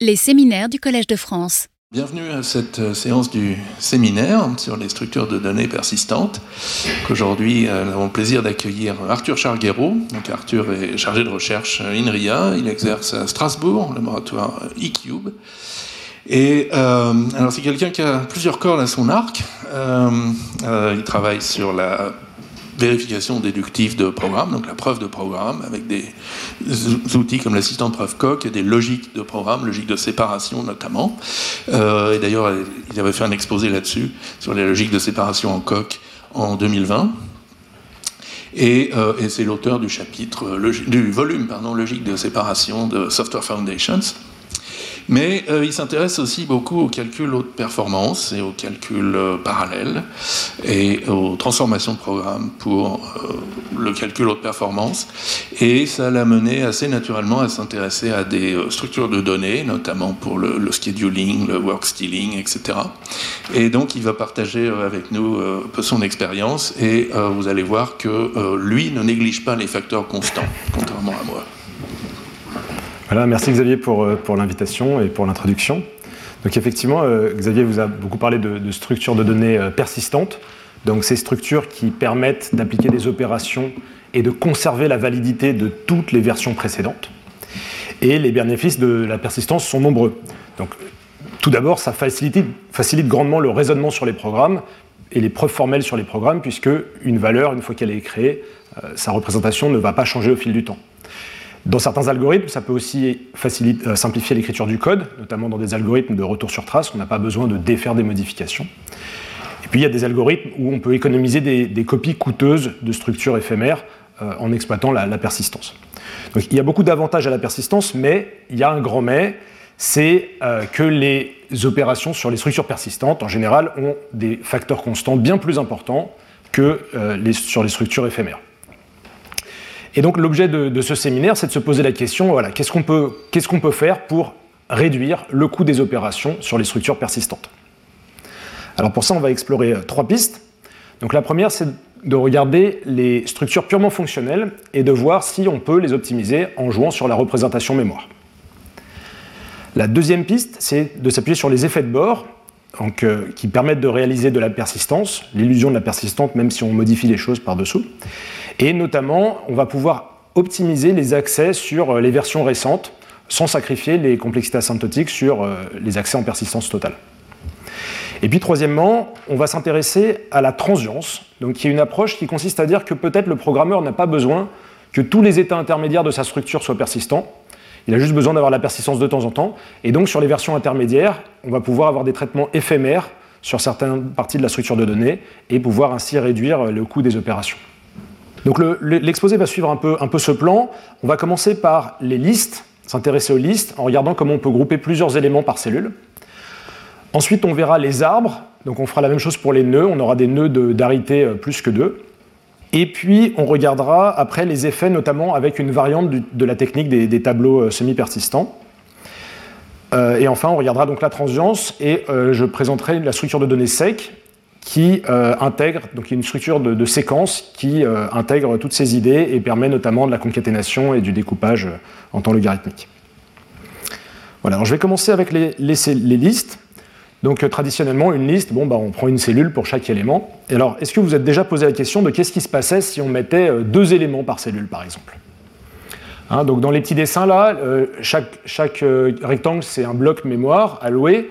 Les séminaires du Collège de France. Bienvenue à cette euh, séance du séminaire sur les structures de données persistantes. Aujourd'hui, euh, nous avons le plaisir d'accueillir Arthur Charguero. Arthur est chargé de recherche INRIA. Il exerce à Strasbourg, le laboratoire eCube. Et euh, alors c'est quelqu'un qui a plusieurs cordes à son arc. il travaille sur la vérification déductive de programme, donc la preuve de programme, avec des outils comme l'assistant preuve coq et des logiques de programme, logiques de séparation notamment. Euh, et d'ailleurs, il avait fait un exposé là-dessus, sur les logiques de séparation en coq en 2020. Et, euh, et c'est l'auteur du chapitre, du volume, pardon, logique de séparation de Software Foundations. Mais euh, il s'intéresse aussi beaucoup au calcul haute performance et au calcul euh, parallèle et aux transformations de programme pour euh, le calcul haute performance. Et ça l'a mené assez naturellement à s'intéresser à des structures de données, notamment pour le, le, scheduling, le work stealing, etc. Et donc il va partager avec nous un son expérience et vous allez voir que lui ne néglige pas les facteurs constants, contrairement à moi. Voilà, merci Xavier pour, euh, pour l'invitation et pour l'introduction. Donc effectivement, euh, Xavier vous a beaucoup parlé de, structures de données euh, persistantes. Donc ces structures qui permettent d'appliquer des opérations et de conserver la validité de toutes les versions précédentes. Et les bénéfices de la persistance sont nombreux. Donc tout d'abord, ça facilite, facilite grandement le raisonnement sur les programmes et les preuves formelles sur les programmes, puisque une valeur, une fois qu'elle est créée, sa représentation ne va pas changer au fil du temps. Dans certains algorithmes, ça peut aussi euh, simplifier l'écriture du code, notamment dans des algorithmes de retour sur trace, on n'a pas besoin de défaire des modifications. Et puis il y a des algorithmes où on peut économiser des, copies coûteuses de structures éphémères euh, en exploitant la, persistance. Donc il y a beaucoup d'avantages à la persistance, mais il y a un grand mais, c'est euh, que les opérations sur les structures persistantes, en général, ont des facteurs constants bien plus importants que sur les structures éphémères. Et donc l'objet de, ce séminaire, c'est de se poser la question, voilà, qu'est-ce qu'on peut, faire pour réduire le coût des opérations sur les structures persistantes? Alors pour ça, on va explorer euh, trois pistes. Donc la première, c'est de regarder les structures purement fonctionnelles et de voir si on peut les optimiser en jouant sur la représentation mémoire. La deuxième piste, c'est de s'appuyer sur les effets de bord, donc, euh, qui permettent de réaliser de la persistance, l'illusion de la persistance, même si on modifie les choses par-dessous. Et notamment, on va pouvoir optimiser les accès sur euh, les versions récentes sans sacrifier les complexités asymptotiques sur euh, les accès en persistance totale. Et puis troisièmement, on va s'intéresser à la transience, donc qui est une approche qui consiste à dire que peut-être le programmeur n'a pas besoin que tous les états intermédiaires de sa structure soient persistants, il a juste besoin d'avoir la persistance de temps en temps, et donc sur les versions intermédiaires, on va pouvoir avoir des traitements éphémères sur certaines parties de la structure de données, et pouvoir ainsi réduire le coût des opérations. Donc l'exposé va suivre un peu, ce plan. On va commencer par les listes, s'intéresser aux listes en regardant comment on peut grouper plusieurs éléments par cellule. Ensuite, on verra les arbres. Donc on fera la même chose pour les nœuds. On aura des nœuds d'arité euh, plus que deux. Et puis, on regardera après les effets, notamment avec une variante de la technique des, tableaux euh, semi-persistants. Euh, et enfin, on regardera donc la transience et je présenterai la structure de données sec qui euh, intègre, donc une structure de, séquence qui euh, intègre toutes ces idées et permet notamment de la concaténation et du découpage euh, en temps logarithmique. Voilà, alors je vais commencer avec les, listes. Donc traditionnellement, une liste, bon, bah, on prend une cellule pour chaque élément. Et alors, est-ce que vous êtes déjà posé la question de qu'est-ce qui se passait si on mettait deux éléments par cellule, par exemple? Hein, Donc dans les petits dessins là, chaque rectangle, c'est un bloc mémoire alloué.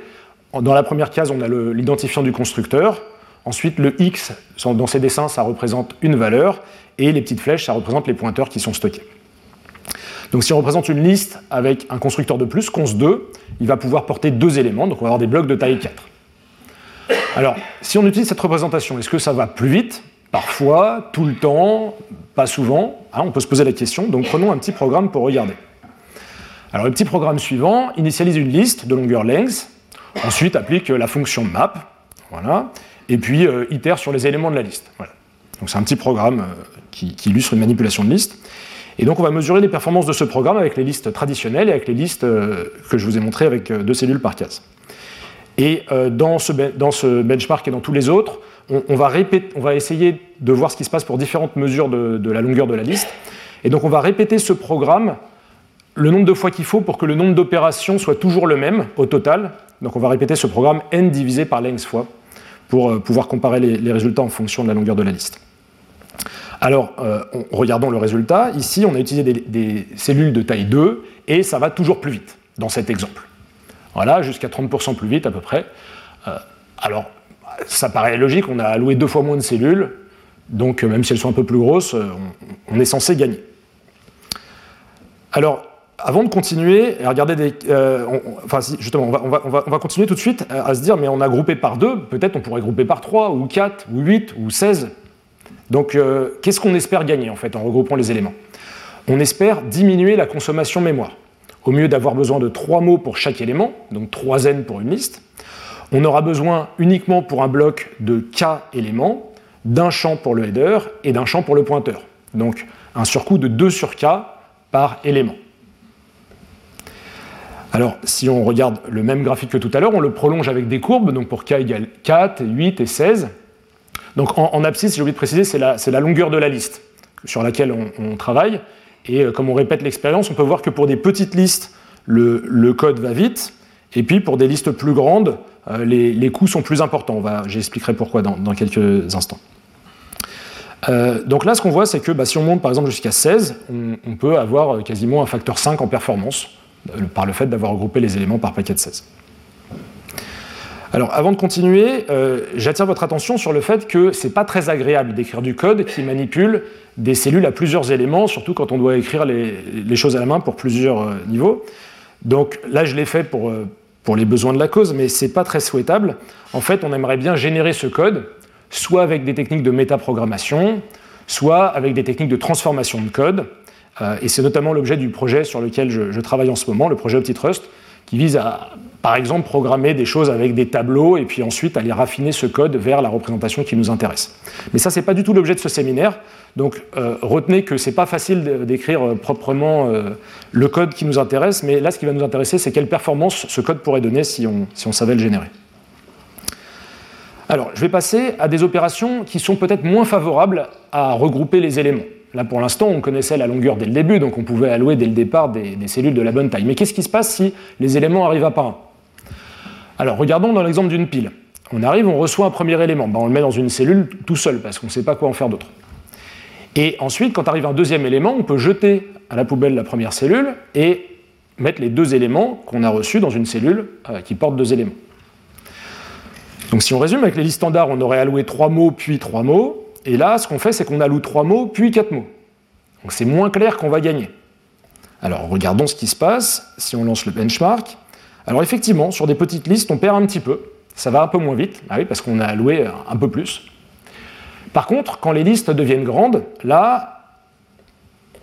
Dans la première case, on a l'identifiant du constructeur. Ensuite, le X, dans ces dessins, ça représente une valeur, et les petites flèches, ça représente les pointeurs qui sont stockés. Donc si on représente une liste avec un constructeur de plus, cons2, il va pouvoir porter deux éléments, donc on va avoir des blocs de taille 4. Alors, si on utilise cette représentation, est-ce que ça va plus vite? Parfois, tout le temps, pas souvent. Hein, on peut se poser la question. Donc prenons un petit programme pour regarder. Alors le petit programme suivant initialise une liste de longueur length, ensuite applique la fonction map, voilà, et puis euh, itère sur les éléments de la liste. Donc c'est un petit programme euh, qui, illustre une manipulation de liste. Et donc on va mesurer les performances de ce programme avec les listes traditionnelles et avec les listes euh, que je vous ai montrées avec deux cellules par case. Et dans ce, dans, ce, benchmark et dans tous les autres, on, va répéter, on, va essayer de voir ce qui se passe pour différentes mesures de, de, la longueur de la liste. Et donc on va répéter ce programme le nombre de fois qu'il faut pour que le nombre d'opérations soit toujours le même au total. Donc on va répéter ce programme n divisé par length fois pour euh, pouvoir comparer les, résultats en fonction de la longueur de la liste. Alors, euh, regardons le résultat. Ici, on a utilisé des, cellules de taille 2 et ça va toujours plus vite dans cet exemple. Voilà, jusqu'à 30% plus vite à peu près. Euh, alors, ça paraît logique, on a alloué deux fois moins de cellules, donc même si elles sont un peu plus grosses, on est censé gagner. Alors, avant de continuer, et regarder des, euh, enfin justement, on va, on, va, on va, continuer tout de suite à, se dire, mais on a groupé par deux, peut-être on pourrait grouper par trois, ou quatre, ou huit, ou seize. Donc euh, qu'est-ce qu'on espère gagner en fait en regroupant les éléments? On espère diminuer la consommation mémoire. Au mieux d'avoir besoin de trois mots pour chaque élément, donc trois n pour une liste, on aura besoin uniquement pour un bloc de k éléments, d'un champ pour le header et d'un champ pour le pointeur. Donc un surcoût de 2 sur k par élément. Alors, si on regarde le même graphique que tout à l'heure, on le prolonge avec des courbes, donc pour k égale 4, 8 et 16. Donc en, abscisse, j'ai oublié de préciser, c'est la, longueur de la liste sur laquelle on, travaille. Et euh, comme on répète l'expérience, on peut voir que pour des petites listes, le, code va vite, et puis pour des listes plus grandes, euh, les, coûts sont plus importants. J'expliquerai pourquoi dans, quelques instants. Euh, donc là, ce qu'on voit, c'est que bah, si on monte par exemple jusqu'à 16, on, peut avoir quasiment un facteur 5 en performance par le fait d'avoir regroupé les éléments par paquet de 16. Alors, avant de continuer, euh, j'attire votre attention sur le fait que ce n'est pas très agréable d'écrire du code qui manipule des cellules à plusieurs éléments, surtout quand on doit écrire les, choses à la main pour plusieurs euh, niveaux. Donc là, je l'ai fait pour, euh, pour les besoins de la cause, mais ce n'est pas très souhaitable. En fait, on aimerait bien générer ce code, soit avec des techniques de métaprogrammation, soit avec des techniques de transformation de code. Euh, et c'est notamment l'objet du projet sur lequel je, travaille en ce moment, le projet OptiTrust, qui vise à, par exemple, programmer des choses avec des tableaux et puis ensuite aller raffiner ce code vers la représentation qui nous intéresse. Mais ça, ce n'est pas du tout l'objet de ce séminaire. Donc euh, retenez que ce n'est pas facile d'écrire euh, proprement le code qui nous intéresse, mais là, ce qui va nous intéresser, c'est quelle performance ce code pourrait donner si on, si on savait le générer. Alors, je vais passer à des opérations qui sont peut-être moins favorables à regrouper les éléments. Là, pour l'instant, on connaissait la longueur dès le début, donc on pouvait allouer dès le départ des, cellules de la bonne taille. Mais qu'est-ce qui se passe si les éléments arrivent à par un Alors, regardons dans l'exemple d'une pile. On arrive, on reçoit un premier élément. Ben, on le met dans une cellule tout seul, parce qu'on ne sait pas quoi en faire d'autre. Et ensuite, quand arrive un deuxième élément, on peut jeter à la poubelle la première cellule et mettre les deux éléments qu'on a reçus dans une cellule euh, qui porte deux éléments. Donc si on résume avec les listes standards, on aurait alloué trois mots puis trois mots, et là, ce qu'on fait, c'est qu'on alloue trois mots, puis quatre mots. Donc c'est moins clair qu'on va gagner. Alors regardons ce qui se passe si on lance le benchmark. Alors effectivement, sur des petites listes, on perd un petit peu. Ça va un peu moins vite, ah parce qu'on a alloué un peu plus. Par contre, quand les listes deviennent grandes, là,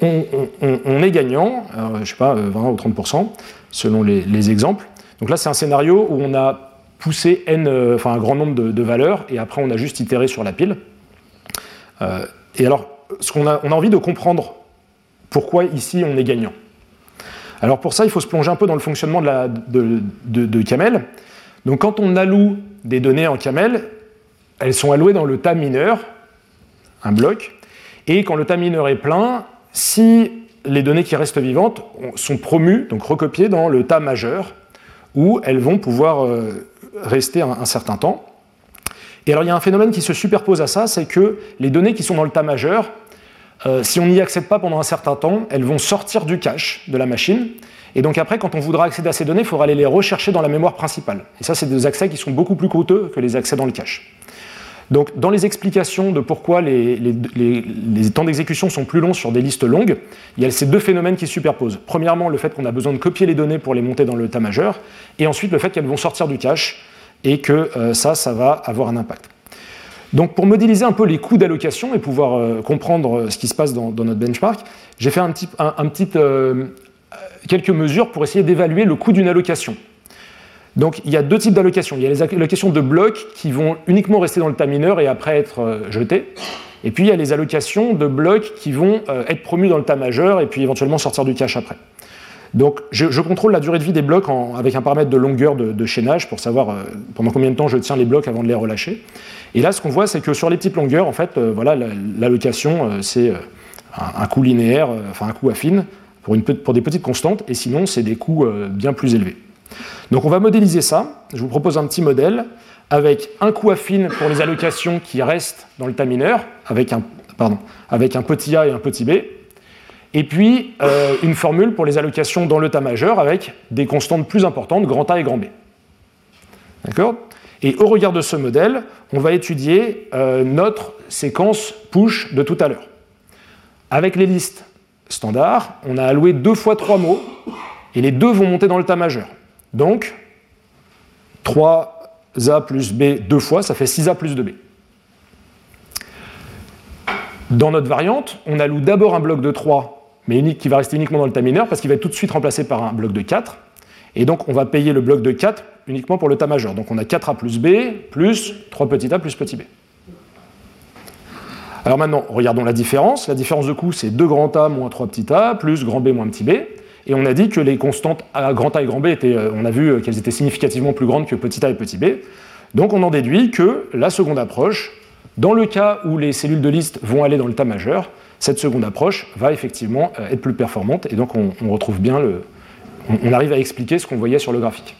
on, est gagnant, je ne sais pas, 20 ou 30%, selon les, exemples. Donc là, c'est un scénario où on a poussé euh, un grand nombre de valeurs, et après on a juste itéré sur la pile. Euh, et alors, ce qu'on a, on a envie de comprendre pourquoi ici on est gagnant. Alors pour ça, il faut se plonger un peu dans le fonctionnement de, Camel. Donc quand on alloue des données en Camel, elles sont allouées dans le tas mineur, un bloc, et quand le tas mineur est plein, si les données qui restent vivantes sont promues, donc recopiées dans le tas majeur, où elles vont pouvoir euh, rester un certain temps. Et alors il y a un phénomène qui se superpose à ça, c'est que les données qui sont dans le tas majeur, euh, si on n'y accède pas pendant un certain temps, elles vont sortir du cache de la machine. Et donc après, quand on voudra accéder à ces données, il faudra aller les rechercher dans la mémoire principale. Et ça, c'est des accès qui sont beaucoup plus coûteux que les accès dans le cache. Donc dans les explications de pourquoi les, les temps d'exécution sont plus longs sur des listes longues, il y a ces deux phénomènes qui se superposent. Premièrement, le fait qu'on a besoin de copier les données pour les monter dans le tas majeur, et ensuite le fait qu'elles vont sortir du cache et que euh, ça, ça va avoir un impact. Donc pour modéliser un peu les coûts d'allocation et pouvoir euh, comprendre euh, ce qui se passe dans, notre benchmark, j'ai fait un petit, quelques mesures pour essayer d'évaluer le coût d'une allocation. Donc il y a deux types d'allocations. Il y a les allocations de blocs qui vont uniquement rester dans le tas mineur et après être jetés. Et puis il y a les allocations de blocs qui vont être promus dans le tas majeur et puis éventuellement sortir du cache après. Donc je, contrôle la durée de vie des blocs avec un paramètre de longueur de, chaînage pour savoir euh, pendant combien de temps je tiens les blocs avant de les relâcher. Et là, ce qu'on voit, c'est que sur les petites longueurs, en fait, euh, voilà, l'allocation, euh, c'est un, coût linéaire, enfin un coût affine, pour, des petites constantes, et sinon c'est des coûts bien plus élevés. Donc on va modéliser ça. Je vous propose un petit modèle avec un coût affine pour les allocations qui restent dans le un, pardon, avec un petit a et un petit b, et puis euh, une formule pour les allocations dans le tas majeur avec des constantes plus importantes, grand A et grand B. D'accord? Et au regard de ce modèle, on va étudier euh, notre séquence push de tout à l'heure. Avec les listes standards, on a alloué deux fois trois mots, et les deux vont monter dans le tas majeur. Donc, 3A plus B deux fois, ça fait 6A plus 2B. Dans notre variante, on alloue d'abord un bloc de 3, mais qui va rester uniquement dans le tas mineur, parce qu'il va être tout de suite remplacé par un bloc de 4. Et donc, on va payer le bloc de 4 uniquement pour le tas majeur. Donc, on a 4A plus B, plus 3 petit a plus petit b. Alors maintenant, regardons la différence. La différence de coût, c'est 2 grand A moins 3 petit a, plus grand B moins petit b. Et on a dit que les constantes à grand A et grand B, étaient, euh, on a vu qu'elles étaient significativement plus grandes que petit a et petit b. Donc on en déduit que la seconde approche, dans le cas où les cellules de liste vont aller dans le tas majeur, cette seconde approche va effectivement euh, être plus performante. Et donc on, retrouve bien le. On, arrive à expliquer ce qu'on voyait sur le graphique.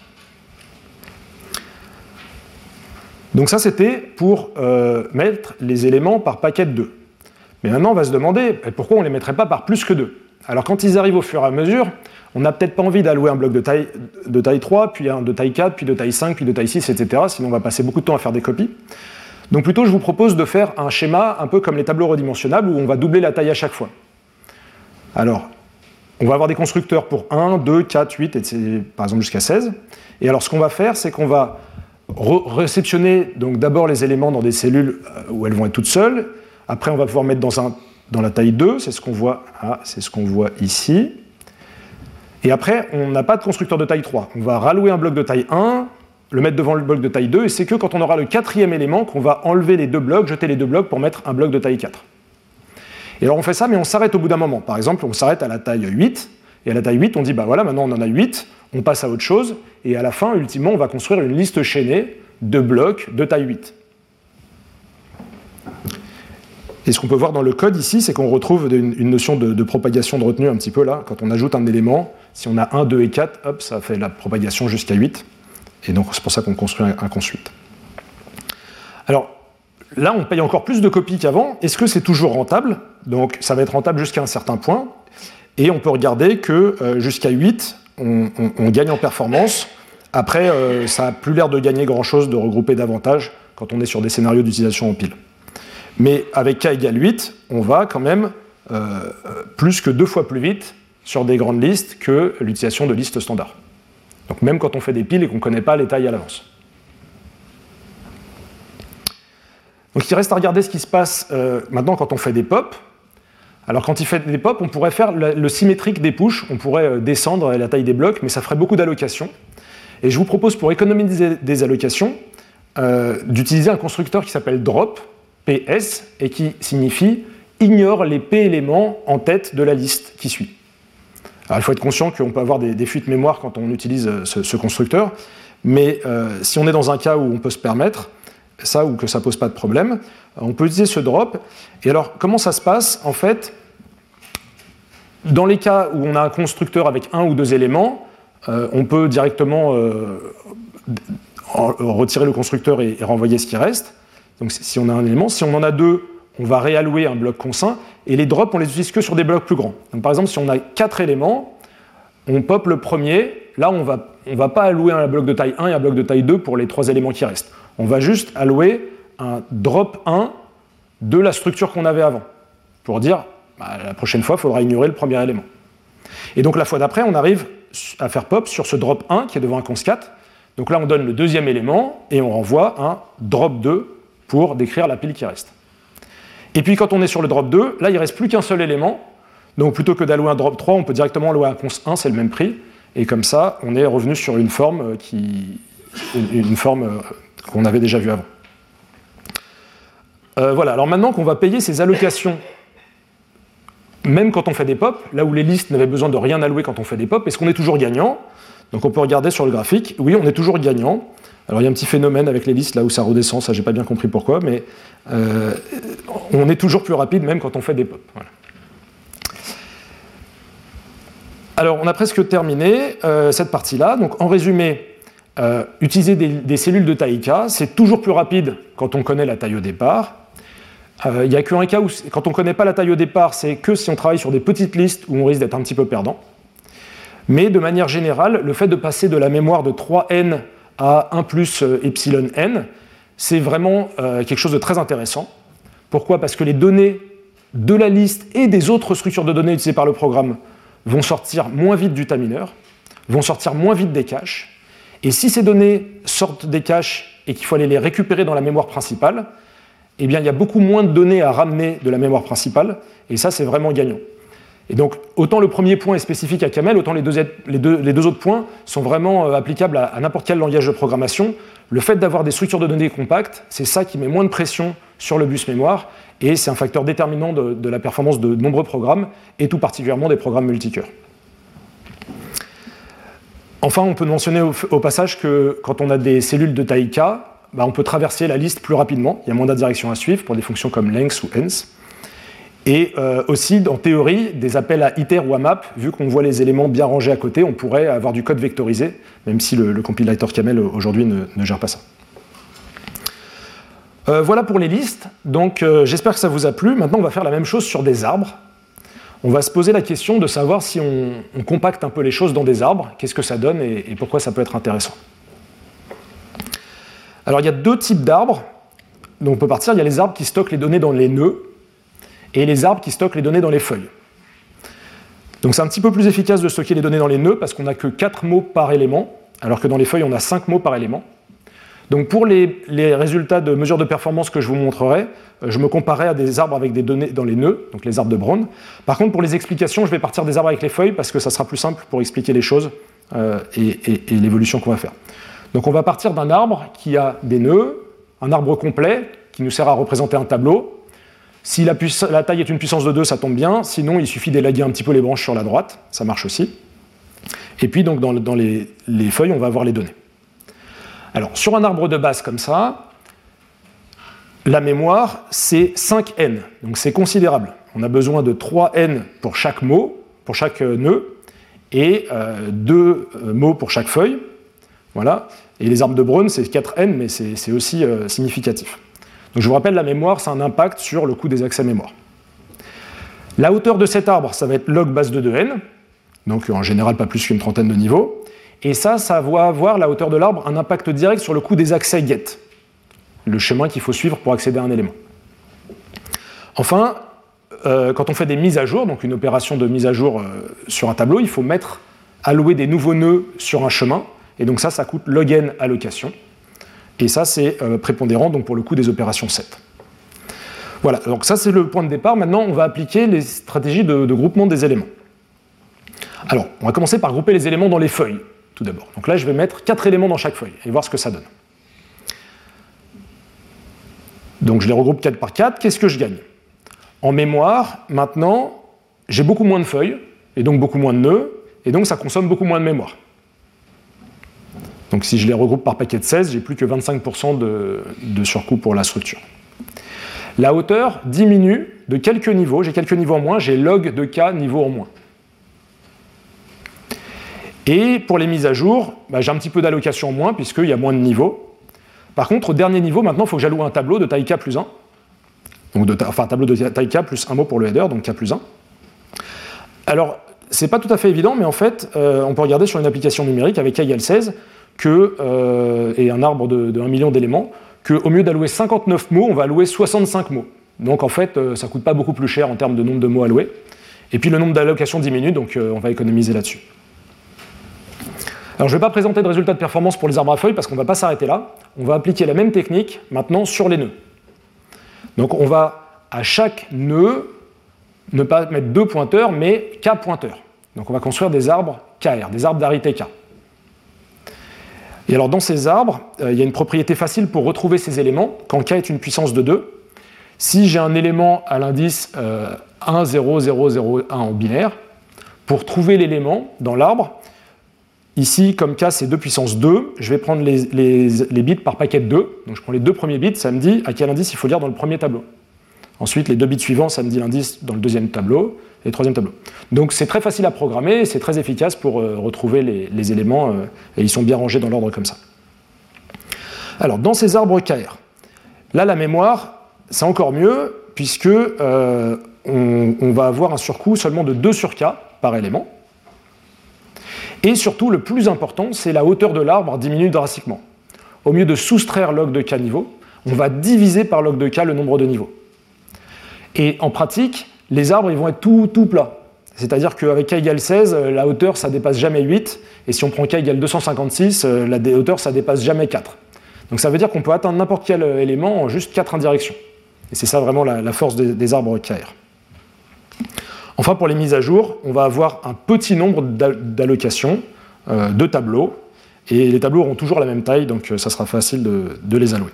Donc ça, c'était pour euh, mettre les éléments par paquet de 2. Mais maintenant, on va se demander pourquoi on ne les mettrait pas par plus que 2 alors quand ils arrivent au fur et à mesure, on n'a peut-être pas envie d'allouer un bloc de taille, de taille 3, puis un de taille 4, puis de taille 5, puis de taille 6, etc. Sinon on va passer beaucoup de temps à faire des copies. Donc plutôt je vous propose de faire un schéma un peu comme les tableaux redimensionnables où on va doubler la taille à chaque fois. Alors, on va avoir des constructeurs pour 1, 2, 4, 8, et par exemple jusqu'à 16. Et alors ce qu'on va faire, c'est qu'on va réceptionner d'abord les éléments dans des cellules euh, où elles vont être toutes seules. Après, on va pouvoir mettre dans la taille 2, c'est ce qu'on voit, ah, c'est ce qu'on voit ici. Et après, on n'a pas de constructeur de taille 3. On va rallouer un bloc de taille 1, le mettre devant le bloc de taille 2, et c'est que quand on aura le quatrième élément qu'on va enlever les deux blocs, jeter les deux blocs pour mettre un bloc de taille 4. Et alors on fait ça, mais on s'arrête au bout d'un moment. Par exemple, on s'arrête à la taille 8, et à la taille 8, on dit, bah voilà, maintenant on en a 8, on passe à autre chose, et à la fin, ultimement, on va construire une liste chaînée de blocs de taille 8. Et ce qu'on peut voir dans le code ici, c'est qu'on retrouve une, notion de, propagation de retenue un petit peu là. Quand on ajoute un élément, si on a 1, 2 et 4, hop, ça fait la propagation jusqu'à 8. Et donc c'est pour ça qu'on construit un, un consuite. Alors là, on paye encore plus de copies qu'avant. Est-ce que c'est toujours rentable? Donc ça va être rentable jusqu'à un certain point. Et on peut regarder que euh, jusqu'à 8, on, gagne en performance. Après, euh, ça n'a plus l'air de gagner grand-chose de regrouper davantage quand on est sur des scénarios d'utilisation en pile. Mais avec k égale 8, on va quand même euh, plus que deux fois plus vite sur des grandes listes que l'utilisation de listes standards. Donc même quand on fait des piles et qu'on ne connaît pas les tailles à l'avance. Donc il reste à regarder ce qui se passe euh, maintenant quand on fait des pops. Alors quand il fait des pops, on pourrait faire le, symétrique des push, on pourrait euh, descendre la taille des blocs, mais ça ferait beaucoup d'allocations. Et je vous propose pour économiser des allocations, d'utiliser un constructeur qui s'appelle drop, PS et qui signifie ignore les P éléments en tête de la liste qui suit. Alors il faut être conscient qu'on peut avoir des, fuites mémoire quand on utilise euh, ce, constructeur, mais euh, si on est dans un cas où on peut se permettre ça ou que ça pose pas de problème, on peut utiliser ce drop. Et alors comment ça se passe En fait, dans les cas où on a un constructeur avec un ou deux éléments, euh, on peut directement retirer le constructeur et renvoyer ce qui reste. Donc si on a un élément, si on en a deux, on va réallouer un bloc consaint, et les drops, on les utilise que sur des blocs plus grands. Par exemple, si on a quatre éléments, on pop le premier, là on va, ne va pas allouer un bloc de taille 1 et un bloc de taille 2 pour les trois éléments qui restent. On va juste allouer un drop 1 de la structure qu'on avait avant, pour dire, bah, la prochaine fois, il faudra ignorer le premier élément. Et donc la fois d'après, on arrive à faire pop sur ce drop 1 qui est devant un cons 4. Donc là, on donne le deuxième élément et on renvoie un drop 2 pour décrire la pile qui reste. Et puis quand on est sur le drop 2, là il ne reste plus qu'un seul élément. Donc plutôt que d'allouer un drop 3, on peut directement allouer un cons 1, c'est le même prix. Et comme ça, on est revenu sur une forme euh, qui, une forme euh, qu'on avait déjà vue avant. Euh, voilà, alors maintenant qu'on va payer ces allocations, même quand on fait des pops, là où les listes n'avaient besoin de rien allouer quand on fait des pops, est-ce qu'on est toujours gagnant? Donc on peut regarder sur le graphique, oui, on est toujours gagnant. Alors il y a un petit phénomène avec les listes là où ça redescend, ça j'ai pas bien compris pourquoi, mais euh, on est toujours plus rapide même quand on fait des pops. alors, on a presque terminé euh, cette partie-là. Donc, en résumé, euh, utiliser des, cellules de taille K, c'est toujours plus rapide quand on connaît la taille au départ. Il n'y a qu'un cas où, quand on ne connaît pas la taille au départ, c'est que si on travaille sur des petites listes où on risque d'être un petit peu perdant. Mais de manière générale, le fait de passer de la mémoire de 3n à 1 plus epsilon n, c'est vraiment quelque chose de très intéressant. Pourquoi? Parce que les données de la liste et des autres structures de données utilisées par le programme vont sortir moins vite du tamineur, vont sortir moins vite des caches. Et si ces données sortent des caches et qu'il faut aller les récupérer dans la mémoire principale, eh il y a beaucoup moins de données à ramener de la mémoire principale, et ça, c'est vraiment gagnant. Et donc, autant le premier point est spécifique à Camel, autant les deux, autres points sont vraiment euh, applicables à, n'importe quel langage de programmation. Le fait d'avoir des structures de données compactes, c'est ça qui met moins de pression sur le bus mémoire, et c'est un facteur déterminant de, la performance de nombreux programmes, et tout particulièrement des programmes multicœurs. Enfin, on peut mentionner au, passage que quand on a des cellules de taille K, bah, on peut traverser la liste plus rapidement, il y a moins d'indirections à suivre pour des fonctions comme length ou hence. Et euh, aussi, en théorie, des appels à iter ou à map, vu qu'on voit les éléments bien rangés à côté, on pourrait avoir du code vectorisé, même si le, compilator Camel aujourd'hui ne, gère pas ça. Euh, voilà pour les listes. Donc euh, j'espère que ça vous a plu. Maintenant, on va faire la même chose sur des arbres. On va se poser la question de savoir si on, compacte un peu les choses dans des arbres, qu'est-ce que ça donne et, et pourquoi ça peut être intéressant. Alors il y a deux types d'arbres dont on peut partir. Il y a les arbres qui stockent les données dans les nœuds et les arbres qui stockent les données dans les feuilles. Donc c'est un petit peu plus efficace de stocker les données dans les nœuds parce qu'on n'a que 4 mots par élément, alors que dans les feuilles on a 5 mots par élément. Donc pour les, résultats de mesure de performance que je vous montrerai, euh, je me comparais à des arbres avec des données dans les nœuds, donc les arbres de Brown. Par contre, pour les explications, je vais partir des arbres avec les feuilles parce que ça sera plus simple pour expliquer les choses euh, et, et l'évolution qu'on va faire. Donc on va partir d'un arbre qui a des nœuds, un arbre complet qui nous sert à représenter un tableau, si la, taille est une puissance de 2, ça tombe bien. Sinon, il suffit d'élaguer un petit peu les branches sur la droite. Ça marche aussi. Et puis, donc, dans, les, feuilles, on va avoir les données. Alors, sur un arbre de base comme ça, la mémoire, c'est 5n. Donc, c'est considérable. On a besoin de 3n pour chaque mot, pour chaque euh, nœud, et 2 euh, euh, mots pour chaque feuille. Voilà. Et les arbres de Brown, c'est 4n, mais c'est aussi significatif. Donc je vous rappelle, la mémoire, c'est un impact sur le coût des accès mémoire. La hauteur de cet arbre, ça va être log base de 2n, donc en général pas plus qu'une trentaine de niveaux. Et ça, ça va avoir, la hauteur de l'arbre, un impact direct sur le coût des accès get, le chemin qu'il faut suivre pour accéder à un élément. Enfin, euh, quand on fait des mises à jour, donc une opération de mise à jour euh, sur un tableau, il faut mettre, allouer des nouveaux nœuds sur un chemin, et donc ça, ça coûte log n allocation. Et ça, c'est euh, prépondérant donc pour le coût des opérations 7. Voilà, donc ça c'est le point de départ. Maintenant, on va appliquer les stratégies de, groupement des éléments. Alors, on va commencer par grouper les éléments dans les feuilles, tout d'abord. Donc là, je vais mettre 4 éléments dans chaque feuille et voir ce que ça donne. Donc je les regroupe 4 par 4. Qu'est-ce que je gagne? En mémoire, maintenant, j'ai beaucoup moins de feuilles, et donc beaucoup moins de nœuds, et donc ça consomme beaucoup moins de mémoire. Donc si je les regroupe par paquet de 16, j'ai plus que 25% de, surcoût pour la structure. La hauteur diminue de quelques niveaux. J'ai quelques niveaux en moins, j'ai log de k niveaux en moins. Et pour les mises à jour, bah, j'ai un petit peu d'allocation en moins puisqu'il y a moins de niveaux. Par contre, au dernier niveau, maintenant, il faut que j'alloue un tableau de taille k plus 1. Donc enfin, un tableau de taille k plus un mot pour le header, donc k plus 1. Alors, c'est pas tout à fait évident, mais en fait, euh, on peut regarder sur une application numérique avec k égale 16 que, euh, et un arbre de, 1 million d'éléments, qu'au mieux d'allouer 59 mots, on va allouer 65 mots. Donc en fait, euh, ça coûte pas beaucoup plus cher en termes de nombre de mots alloués. Et puis le nombre d'allocations diminue, donc euh, on va économiser là-dessus. Alors je ne vais pas présenter de résultats de performance pour les arbres à feuilles parce qu'on ne va pas s'arrêter là. On va appliquer la même technique maintenant sur les nœuds. Donc on va à chaque nœud ne pas mettre deux pointeurs, mais k pointeurs. Donc on va construire des arbres KR, des arbres d'arité K. Et alors dans ces arbres, euh, il y a une propriété facile pour retrouver ces éléments quand k est une puissance de 2. Si j'ai un élément à l'indice 1, 0, 0, 0, 1 en binaire, pour trouver l'élément dans l'arbre, ici, comme k c'est 2 puissance 2, je vais prendre les, bits par paquet de 2. Donc je prends les deux premiers bits, ça me dit à quel indice il faut lire dans le premier tableau. Ensuite, les deux bits suivants, ça me dit l'indice dans le deuxième tableau et le troisième tableau. Donc c'est très facile à programmer et c'est très efficace pour euh, retrouver les, éléments euh, et ils sont bien rangés dans l'ordre comme ça. Alors, dans ces arbres KR, là, la mémoire, c'est encore mieux puisque on, on, va avoir un surcoût seulement de 2 sur K par élément. Et surtout, le plus important, c'est la hauteur de l'arbre diminue drastiquement. Au lieu de soustraire log de k niveau, on va diviser par log de k le nombre de niveaux. Et en pratique, les arbres ils vont être tout, tout plats. C'est-à-dire qu'avec k égale 16, euh, la hauteur ça dépasse jamais 8, et si on prend k égale 256, euh, la hauteur ça dépasse jamais 4. Donc ça veut dire qu'on peut atteindre n'importe quel euh, élément en juste 4 indirections. Et c'est ça vraiment la, force des, arbres KR. Enfin, pour les mises à jour, on va avoir un petit nombre d'allocations de tableaux, et les tableaux auront toujours la même taille, donc ça sera facile de les allouer.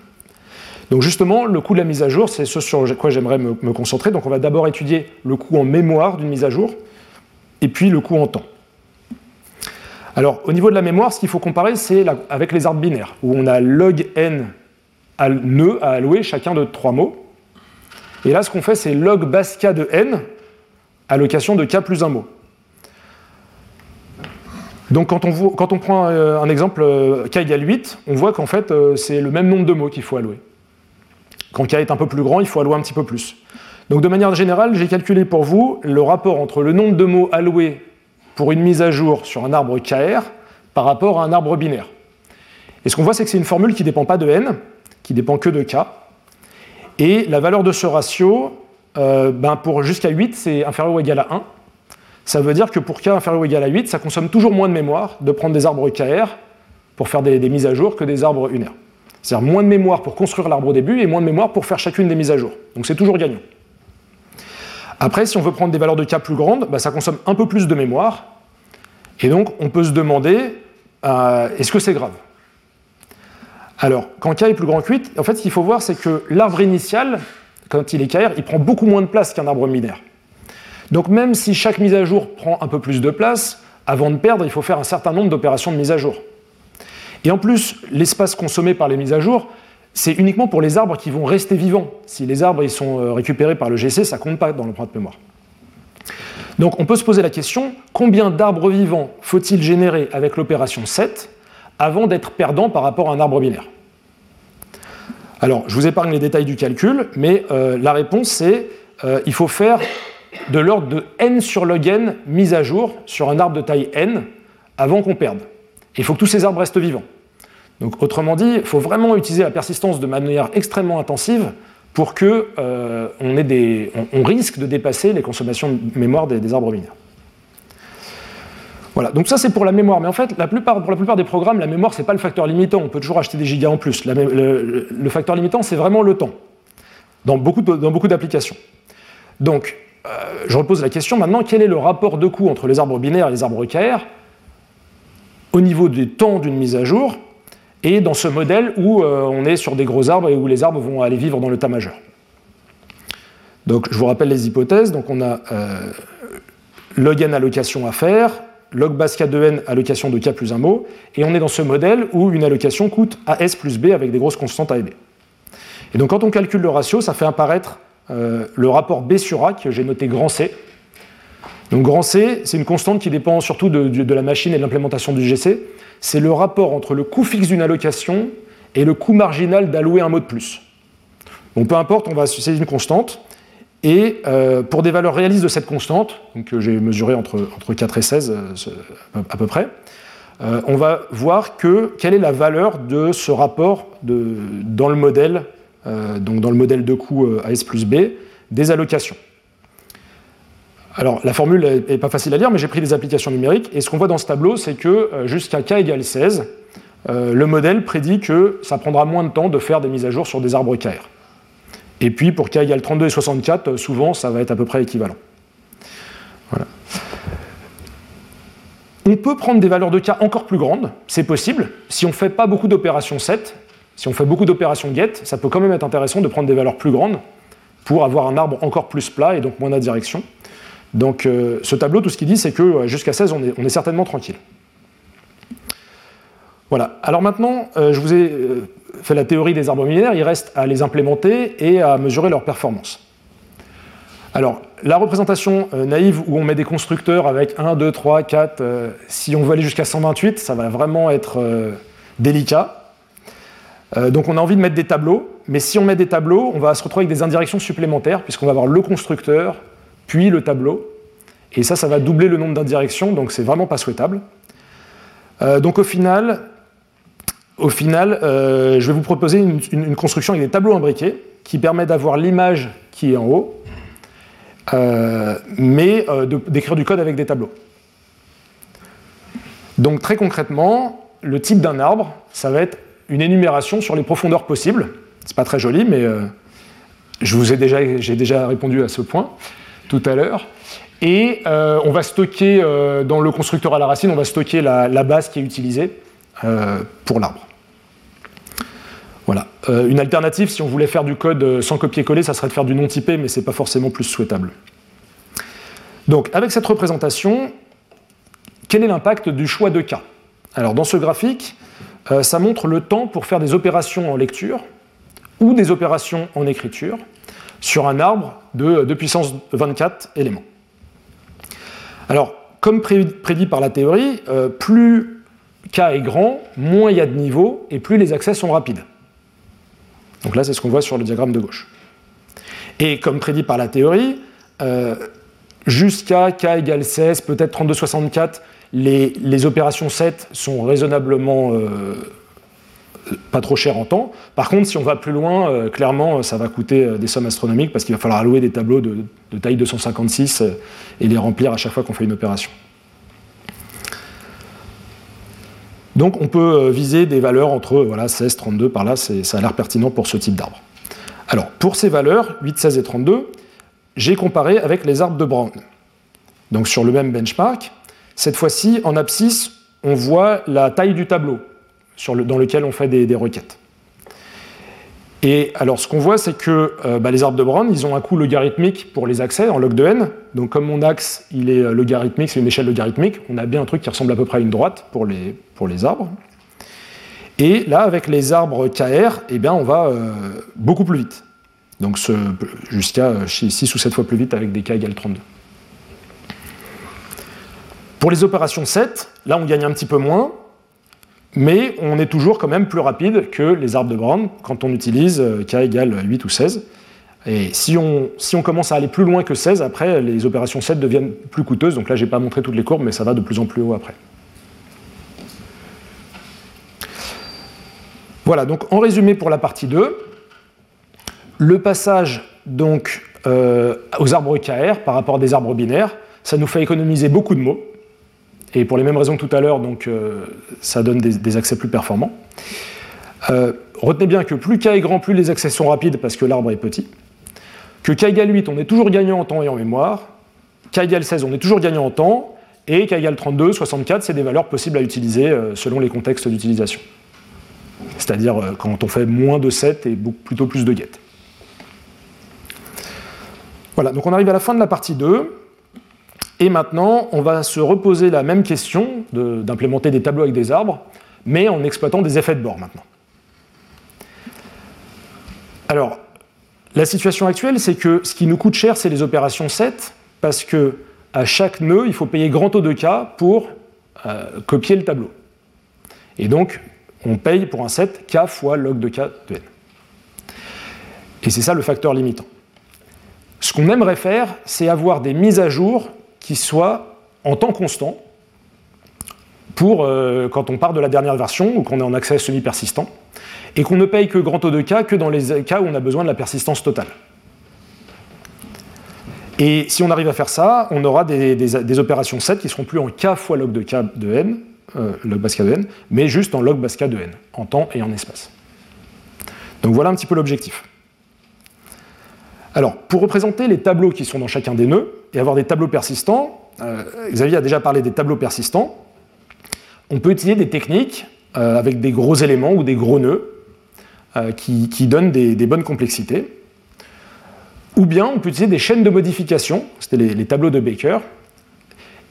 Donc justement, le coût de la mise à jour, c'est ce sur quoi j'aimerais me, concentrer. Donc on va d'abord étudier le coût en mémoire d'une mise à jour, et puis le coût en temps. Alors au niveau de la mémoire, ce qu'il faut comparer, c'est avec les arbres binaires, où on a log n à à allouer chacun de trois mots. Et là, ce qu'on fait, c'est log base k de n, allocation de k plus un mot. Donc quand on, quand on prend euh, un exemple euh, k égale 8, on voit qu'en fait euh, c'est le même nombre de mots qu'il faut allouer. Quand K est un peu plus grand, il faut allouer un petit peu plus. Donc de manière générale, j'ai calculé pour vous le rapport entre le nombre de mots alloués pour une mise à jour sur un arbre KR par rapport à un arbre binaire. Et ce qu'on voit, c'est que c'est une formule qui ne dépend pas de n, qui dépend que de k. Et la valeur de ce ratio, euh, ben pour jusqu'à 8, c'est inférieur ou égal à 1. Ça veut dire que pour k inférieur ou égal à 8, ça consomme toujours moins de mémoire de prendre des arbres KR pour faire des mises à jour que des arbres unaires. C'est-à-dire moins de mémoire pour construire l'arbre au début et moins de mémoire pour faire chacune des mises à jour. Donc c'est toujours gagnant. Après, si on veut prendre des valeurs de k plus grandes, bah, ça consomme un peu plus de mémoire. Et donc on peut se demander, euh, est-ce que c'est grave? Alors, quand k est plus grand que 8, en fait ce qu'il faut voir c'est que l'arbre initial, quand il est KR, il prend beaucoup moins de place qu'un arbre binaire. Donc même si chaque mise à jour prend un peu plus de place, avant de perdre, il faut faire un certain nombre d'opérations de mise à jour. Et en plus, l'espace consommé par les mises à jour, c'est uniquement pour les arbres qui vont rester vivants. Si les arbres ils sont euh, récupérés par le GC, ça compte pas dans l'empreinte mémoire. Donc on peut se poser la question, combien d'arbres vivants faut-il générer avec l'opération 7 avant d'être perdant par rapport à un arbre binaire? Alors je vous épargne les détails du calcul, mais euh, la réponse c'est euh, il faut faire de l'ordre de n sur log n mise à jour sur un arbre de taille n avant qu'on perde il faut que tous ces arbres restent vivants. Donc, autrement dit, il faut vraiment utiliser la persistance de manière extrêmement intensive pour que euh, on, risque de dépasser les consommations de mémoire des, arbres binaires. Voilà, donc ça c'est pour la mémoire, mais en fait, pour la plupart des programmes, la mémoire c'est pas le facteur limitant, on peut toujours acheter des gigas en plus. le, facteur limitant c'est vraiment le temps, dans beaucoup, d'applications. Donc, euh, je repose la question maintenant, quel est le rapport de coût entre les arbres binaires et les arbres KR au niveau du temps d'une mise à jour et dans ce modèle où euh, on est sur des gros arbres et où les arbres vont aller vivre dans le tas majeur. Donc je vous rappelle les hypothèses. Donc on a euh, log n allocation à faire, log base k de n allocation de k plus un mot, et on est dans ce modèle où une allocation coûte AS plus B avec des grosses constantes A et B. Et donc quand on calcule le ratio, ça fait apparaître euh, le rapport B sur A que j'ai noté grand C, donc grand C, c'est une constante qui dépend surtout de, la machine et de l'implémentation du GC. C'est le rapport entre le coût fixe d'une allocation et le coût marginal d'allouer un mot de plus. Donc peu importe, on va c'est une constante. Et euh, pour des valeurs réalistes de cette constante, que j'ai mesuré entre, entre 4 et 16 euh, à peu près, euh, on va voir que, quelle est la valeur de ce rapport de, dans le modèle, donc dans le modèle de coût AS plus B, des allocations. Alors, la formule n'est pas facile à lire, mais j'ai pris des applications numériques, et ce qu'on voit dans ce tableau, c'est que euh, jusqu'à k égale 16, euh, le modèle prédit que ça prendra moins de temps de faire des mises à jour sur des arbres KR. Et puis, pour k égale 32 et 64, euh, souvent, ça va être à peu près équivalent. On peut prendre des valeurs de k encore plus grandes, c'est possible. Si on ne fait pas beaucoup d'opérations set, si on fait beaucoup d'opérations get, ça peut quand même être intéressant de prendre des valeurs plus grandes pour avoir un arbre encore plus plat et donc moins d'adirection. Donc euh, ce tableau, tout ce qu'il dit, c'est que euh, jusqu'à 16, on est, certainement tranquille. Voilà. Alors maintenant, euh, je vous ai fait la théorie des arbres millénaires, il reste à les implémenter et à mesurer leur performance. Alors, la représentation naïve où on met des constructeurs avec 1, 2, 3, 4, si on veut aller jusqu'à 128, ça va vraiment être délicat. donc on a envie de mettre des tableaux, mais si on met des tableaux, on va se retrouver avec des indirections supplémentaires, puisqu'on va avoir le constructeur, puis le tableau. Et ça, ça va doubler le nombre d'indirections, donc c'est vraiment pas souhaitable. donc au final, euh, je vais vous proposer une, construction avec des tableaux imbriqués qui permet d'avoir l'image qui est en haut, euh, mais euh, d'écrire du code avec des tableaux. Donc très concrètement, le type d'un arbre, ça va être une énumération sur les profondeurs possibles. C'est pas très joli, mais je vous ai j'ai déjà répondu à ce point tout à l'heure. Et on va stocker dans le constructeur à la racine, on va stocker la base qui est utilisée pour l'arbre. Voilà. Euh, une alternative, si on voulait faire du code euh, sans copier-coller, ça serait de faire du non typé, mais ce n'est pas forcément plus souhaitable. Donc, avec cette représentation, quel est l'impact du choix de cas Alors, dans ce graphique, euh, ça montre le temps pour faire des opérations en lecture ou des opérations en écriture sur un arbre de, de puissance 24 éléments. Alors, comme prédit par la théorie, plus k est grand, moins il y a de niveaux et plus les accès sont rapides. Donc là, c'est ce qu'on voit sur le diagramme de gauche. Et comme prédit par la théorie, euh, jusqu'à k égale 16, peut-être 3264, les, les, opérations 7 sont raisonnablement euh, pas trop chères en temps. Par contre, si on va plus loin, euh, clairement, ça va coûter des sommes astronomiques parce qu'il va falloir allouer des tableaux de, de taille 256 et les remplir à chaque fois qu'on fait une opération. Donc on peut euh, viser des valeurs entre voilà, 16, 32, par là, ça a l'air pertinent pour ce type d'arbre. Alors pour ces valeurs, 8, 16 et 32, j'ai comparé avec les arbres de Brown. Donc sur le même benchmark, cette fois-ci, en abscisse, on voit la taille du tableau dans lequel on fait des requêtes. Et alors, ce qu'on voit, c'est que euh, bah, les arbres de Brown, ils ont un coût logarithmique pour les accès en log de n. Donc, comme mon axe, il est euh, logarithmique, c'est une échelle logarithmique, on a bien un truc qui ressemble à peu près à une droite pour les, pour les arbres. Et là, avec les arbres KR, eh bien, on va euh, beaucoup plus vite. Donc, jusqu'à 6 ou 7 fois plus vite avec des K égale 32. Pour les opérations 7, là, on gagne un petit peu moins, mais on est toujours quand même plus rapide que les arbres de Brown quand on utilise euh, k égale 8 ou 16. Et si on, si on, commence à aller plus loin que 16, après, les opérations 7 deviennent plus coûteuses. Donc là, je n'ai pas montré toutes les courbes, mais ça va de plus en plus haut après. Voilà, donc en résumé pour la partie 2, le passage donc, euh, aux arbres KR par rapport à des arbres binaires, ça nous fait économiser beaucoup de mots. Et pour les mêmes raisons que tout à l'heure, donc euh, ça donne des, accès plus performants. Euh, retenez bien que plus k est grand, plus les accès sont rapides parce que l'arbre est petit. Que k égale 8, on est toujours gagnant en temps et en mémoire. k égale 16, on est toujours gagnant en temps. Et k égale 32, 64, c'est des valeurs possibles à utiliser euh, selon les contextes d'utilisation. C'est-à-dire quand on fait moins de 7 et plutôt plus de get. Voilà, donc on arrive à la fin de la partie 2. Et maintenant, on va se reposer la même question d'implémenter des tableaux avec des arbres, mais en exploitant des effets de bord maintenant. Alors, la situation actuelle, c'est que ce qui nous coûte cher, c'est les opérations 7, parce que à chaque nœud, il faut payer grand taux de K pour euh, copier le tableau. Et donc, on paye pour un 7 K fois log de K de n. Et c'est ça le facteur limitant. Ce qu'on aimerait faire, c'est avoir des mises à jour qui soit en temps constant pour euh, quand on part de la dernière version ou qu'on est en accès semi-persistant, et qu'on ne paye que grand taux de cas que dans les cas où on a besoin de la persistance totale. Et si on arrive à faire ça, on aura des, opérations 7 qui seront plus en k fois log de k de n, euh, log k de n, mais juste en log base k de n, en temps et en espace. Donc voilà un petit peu l'objectif. Alors, pour représenter les tableaux qui sont dans chacun des nœuds et avoir des tableaux persistants, euh, Xavier a déjà parlé des tableaux persistants, on peut utiliser des techniques euh, avec des gros éléments ou des gros nœuds euh, qui, donnent des, bonnes complexités. Ou bien on peut utiliser des chaînes de modification, c'était les, tableaux de Baker.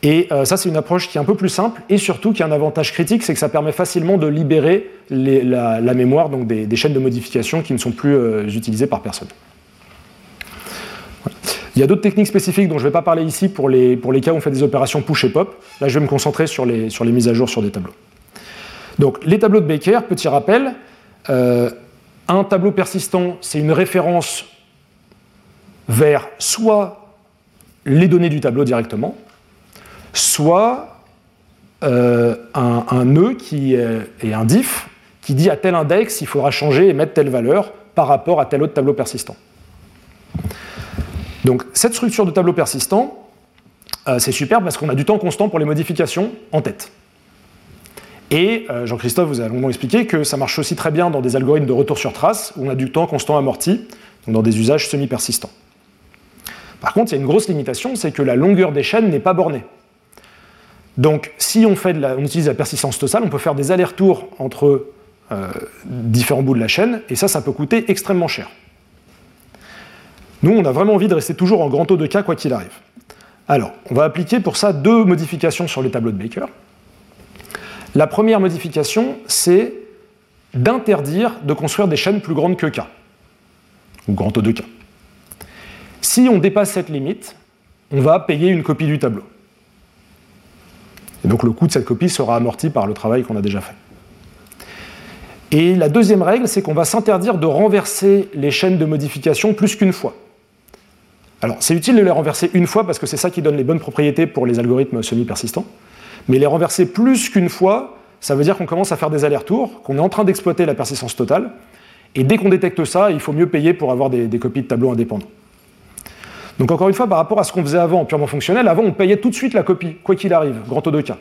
Et ça, c'est une approche qui est un peu plus simple et surtout qui a un avantage critique, c'est que ça permet facilement de libérer la, mémoire, donc des, des, chaînes de modification qui ne sont plus utilisées par personne. Il y a d'autres techniques spécifiques dont je ne vais pas parler ici pour les, pour les cas où on fait des opérations push et pop. Là, je vais me concentrer sur les, sur les mises à jour sur des tableaux. Donc, les tableaux de Baker, petit rappel. Euh, un tableau persistant, c'est une référence vers soit les données du tableau directement, soit euh, un, nœud qui est, un diff qui dit à tel index il faudra changer et mettre telle valeur par rapport à tel autre tableau persistant. Donc cette structure de tableau persistant, euh, c'est super parce qu'on a du temps constant pour les modifications en tête. Et euh, Jean-Christophe vous a longuement expliqué que ça marche aussi très bien dans des algorithmes de retour sur trace où on a du temps constant amorti, donc dans des usages semi-persistants. Par contre, il y a une grosse limitation, c'est que la longueur des chaînes n'est pas bornée. Donc, si on, fait on utilise la persistance totale, on peut faire des allers-retours entre euh, différents bouts de la chaîne, et ça, ça peut coûter extrêmement cher. Nous, on a vraiment envie de rester toujours en grand taux de cas, quoi qu'il arrive. Alors, on va appliquer pour ça deux modifications sur les tableaux de Baker. La première modification, c'est d'interdire de construire des chaînes plus grandes que K, ou grand taux de K. Si on dépasse cette limite, on va payer une copie du tableau. Et donc le coût de cette copie sera amorti par le travail qu'on a déjà fait. Et la deuxième règle, c'est qu'on va s'interdire de renverser les chaînes de modification plus qu'une fois. Alors c'est utile de les renverser une fois parce que c'est ça qui donne les bonnes propriétés pour les algorithmes semi-persistants. Mais les renverser plus qu'une fois, ça veut dire qu'on commence à faire des allers-retours, qu'on est en train d'exploiter la persistance totale. Et dès qu'on détecte ça, il faut mieux payer pour avoir des, copies de tableaux indépendants. Donc encore une fois, par rapport à ce qu'on faisait avant en purement fonctionnel, avant on payait tout de suite la copie, quoi qu'il arrive, grand taux de cas.